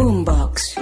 Boombox.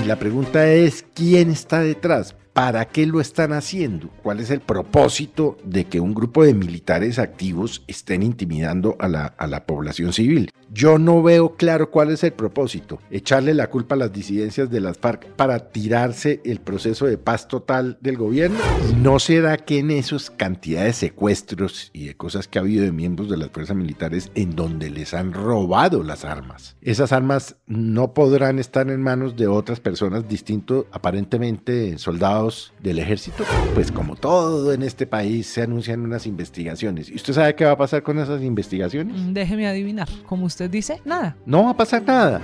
Y la pregunta es, ¿quién está detrás? ¿Para qué lo están haciendo? ¿Cuál es el propósito de que un grupo de militares activos estén intimidando a la, a la población civil? Yo no veo claro cuál es el propósito. Echarle la culpa a las disidencias de las FARC para tirarse el proceso de paz total del gobierno. ¿Y no será que en esos cantidades de secuestros y de cosas que ha habido de miembros de las fuerzas militares en donde les han robado las armas? Esas armas no podrán estar en manos de otras personas distinto, aparentemente soldados del ejército, pues como todo en este país se anuncian unas investigaciones. ¿Y usted sabe qué va a pasar con esas investigaciones? Mm, Déjeme adivinar. Como usted dice, nada. No va a pasar nada.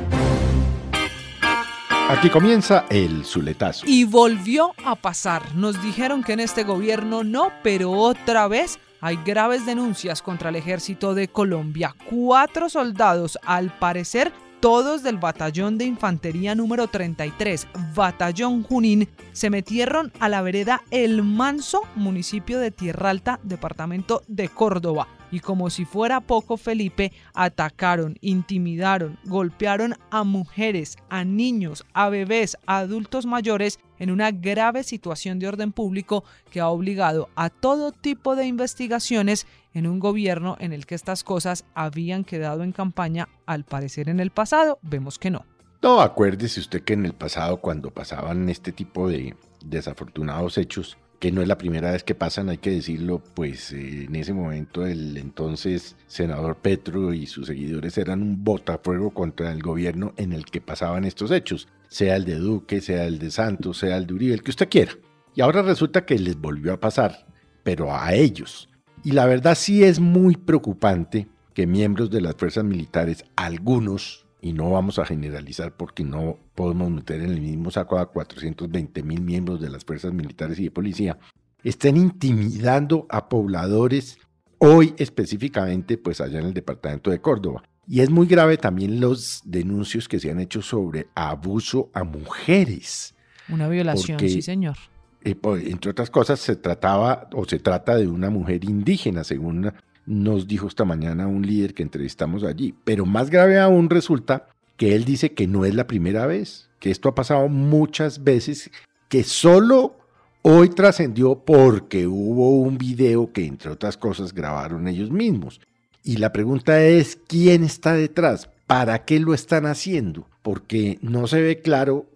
Aquí comienza el Zuletazo. Y volvió a pasar. Nos dijeron que en este gobierno no, pero otra vez hay graves denuncias contra el ejército de Colombia. Cuatro soldados, al parecer, todos del batallón de infantería número 33, batallón Junín, se metieron a la vereda El Manso, municipio de Tierra Alta, departamento de Córdoba. Y como si fuera poco, Felipe, atacaron, intimidaron, golpearon a mujeres, a niños, a bebés, a adultos mayores en una grave situación de orden público que ha obligado a todo tipo de investigaciones en un gobierno en el que estas cosas habían quedado en campaña, al parecer en el pasado, vemos que no. No, acuérdese usted que en el pasado, cuando pasaban este tipo de desafortunados hechos, que no es la primera vez que pasan, hay que decirlo, pues eh, en ese momento el entonces senador Petro y sus seguidores eran un botafuego contra el gobierno en el que pasaban estos hechos, sea el de Duque, sea el de Santos, sea el de Uribe, el que usted quiera. Y ahora resulta que les volvió a pasar, pero a ellos. Y la verdad sí es muy preocupante que miembros de las fuerzas militares, algunos, y no vamos a generalizar porque no podemos meter en el mismo saco a 420 mil miembros de las fuerzas militares y de policía, estén intimidando a pobladores hoy específicamente pues allá en el departamento de Córdoba. Y es muy grave también los denuncios que se han hecho sobre abuso a mujeres. Una violación, Porque- sí señor. Eh, po- entre otras cosas, se trataba o se trata de una mujer indígena, según nos dijo esta mañana un líder que entrevistamos allí. Pero más grave aún resulta que él dice que no es la primera vez, que esto ha pasado muchas veces, que solo hoy trascendió porque hubo un video que, entre otras cosas, grabaron ellos mismos. Y la pregunta es, ¿quién está detrás? ¿Para qué lo están haciendo? Porque no se ve claro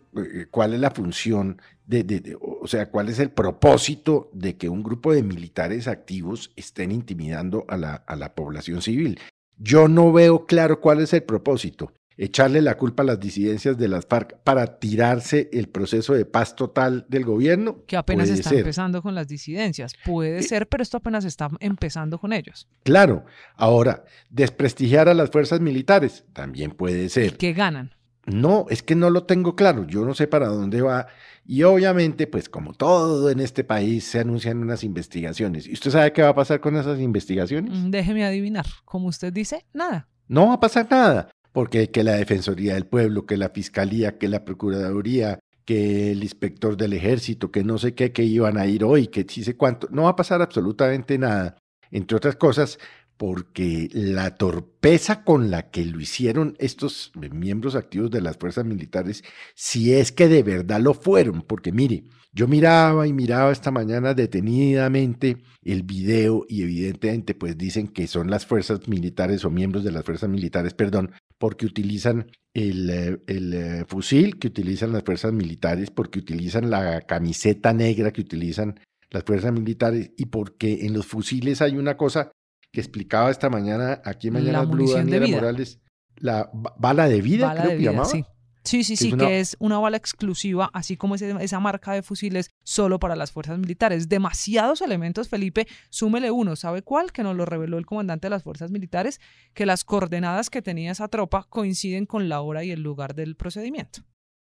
cuál es la función de, de- de- o sea, cuál es el propósito de que un grupo de militares activos estén intimidando a la, a la población civil. Yo no veo claro cuál es el propósito. Echarle la culpa a las disidencias de las FARC para tirarse el proceso de paz total del gobierno. Que apenas Puede está ser. empezando con las disidencias. Puede Eh, ser, pero esto apenas está empezando con ellos. Claro. Ahora, desprestigiar a las fuerzas militares también puede ser. Que ganan. No, es que no lo tengo claro, yo no sé para dónde va. Y obviamente, pues como todo en este país, se anuncian unas investigaciones. ¿Y usted sabe qué va a pasar con esas investigaciones? Mm, Déjeme adivinar. Como usted dice, nada. No va a pasar nada, porque que la Defensoría del Pueblo, que la Fiscalía, que la Procuraduría, que el inspector del ejército, que no sé qué, que iban a ir hoy, que sí sé cuánto, no va a pasar absolutamente nada. Entre otras cosas, porque la torpeza con la que lo hicieron estos miembros activos de las fuerzas militares, si es que de verdad lo fueron, porque mire, yo miraba y miraba esta mañana detenidamente el video y evidentemente pues dicen que son las fuerzas militares o miembros de las fuerzas militares, perdón, porque utilizan el, eh, el, eh, fusil que utilizan las fuerzas militares, porque utilizan la camiseta negra que utilizan las fuerzas militares y porque en los fusiles hay una cosa que explicaba esta mañana aquí en La Mañana Blue Daniela. Morales, la ba- bala de vida, bala creo de que vida, llamaba. sí. Sí, sí, es una- que es una bala exclusiva, así como esa marca de fusiles solo para las fuerzas militares. Demasiados elementos, Felipe, súmele uno. ¿Sabe cuál? Que nos lo reveló el comandante de las fuerzas militares, que las coordenadas que tenía esa tropa coinciden con la hora y el lugar del procedimiento.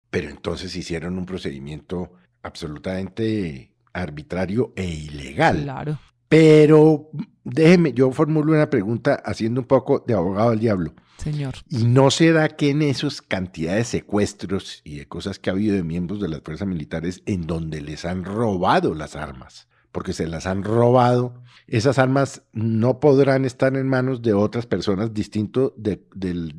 Pero entonces hicieron un procedimiento absolutamente arbitrario e ilegal. Claro. Pero déjeme, yo formulo una pregunta haciendo un poco de abogado del diablo. Señor. ¿Y no será que en esas cantidades de secuestros y de cosas que ha habido de miembros de las fuerzas militares en donde les han robado las armas? porque se las han robado. Esas armas no podrán estar en manos de otras personas distinto de,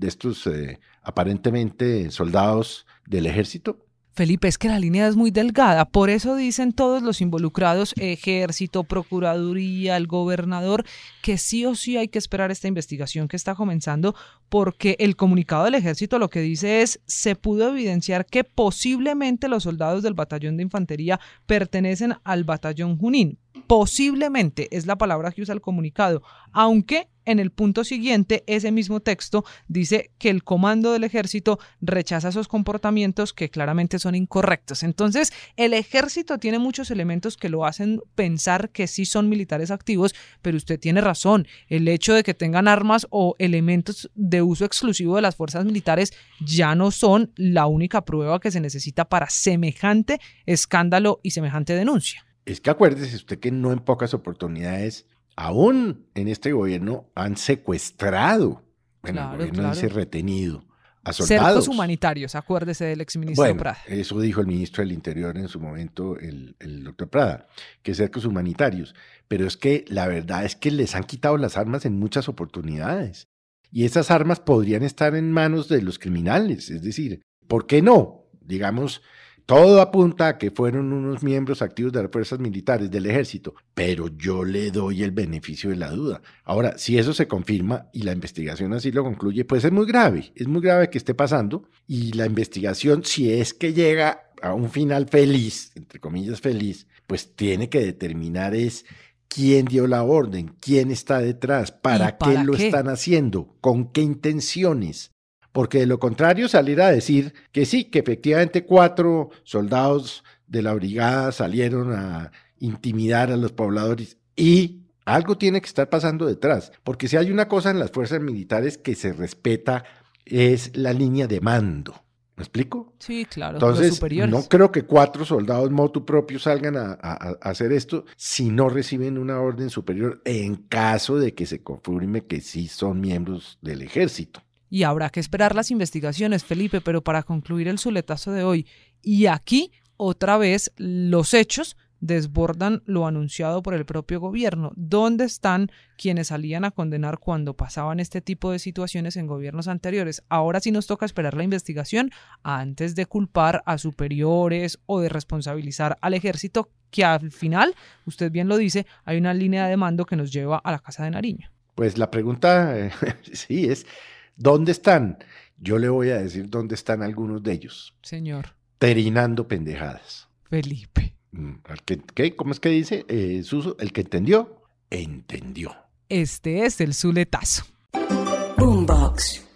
estos eh, aparentemente soldados del ejército. Felipe, es que la línea es muy delgada, por eso dicen todos los involucrados, ejército, procuraduría, el gobernador, que sí o sí hay que esperar esta investigación que está comenzando, porque el comunicado del ejército lo que dice es, se pudo evidenciar que posiblemente los soldados del batallón de infantería pertenecen al batallón Junín. Posiblemente es la palabra que usa el comunicado, aunque en el punto siguiente, ese mismo texto dice que el comando del ejército rechaza esos comportamientos que claramente son incorrectos. Entonces, el ejército tiene muchos elementos que lo hacen pensar que sí son militares activos, pero usted tiene razón. El hecho de que tengan armas o elementos de uso exclusivo de las fuerzas militares ya no son la única prueba que se necesita para semejante escándalo y semejante denuncia. Es que acuérdese usted que no en pocas oportunidades aún en este gobierno han secuestrado, en el gobierno dice retenido a soldados. Cercos humanitarios, acuérdese del exministro bueno, Prada. Eso dijo el ministro del Interior en su momento, el, doctor Prada, que cercos humanitarios. Pero es que la verdad es que les han quitado las armas en muchas oportunidades. Y esas armas podrían estar en manos de los criminales. Es decir, ¿por qué no? Digamos, todo apunta a que fueron unos miembros activos de las fuerzas militares del ejército, pero yo le doy el beneficio de la duda. Ahora, si eso se confirma y la investigación así lo concluye, pues es muy grave, es muy grave que esté pasando y la investigación, si es que llega a un final feliz, entre comillas feliz, pues tiene que determinar es quién dio la orden, quién está detrás, para, qué lo están haciendo, con qué intenciones porque de lo contrario salir a decir que sí, que efectivamente cuatro soldados de la brigada salieron a intimidar a los pobladores y algo tiene que estar pasando detrás, porque si hay una cosa en las fuerzas militares que se respeta es la línea de mando. ¿Me explico? Sí, claro. Entonces, no creo que cuatro soldados motu propios salgan a, hacer esto si no reciben una orden superior en caso de que se confirme que sí son miembros del ejército y habrá que esperar las investigaciones, Felipe, pero para concluir el suletazo de hoy, y aquí otra vez los hechos desbordan lo anunciado por el propio gobierno. ¿Dónde están quienes salían a condenar cuando pasaban este tipo de situaciones en gobiernos anteriores? Ahora sí nos toca esperar la investigación antes de culpar a superiores o de responsabilizar al ejército, que al final, usted bien lo dice, hay una línea de mando que nos lleva a la Casa de Nariño. Pues la pregunta, sí, es ¿Dónde están? Yo le voy a decir dónde están algunos de ellos. Señor. Terinando pendejadas. Felipe. Mm, ¿Qué? ¿Cómo es que dice eh, Suso? El que entendió, entendió. Este es el Zuletazo. Boombox.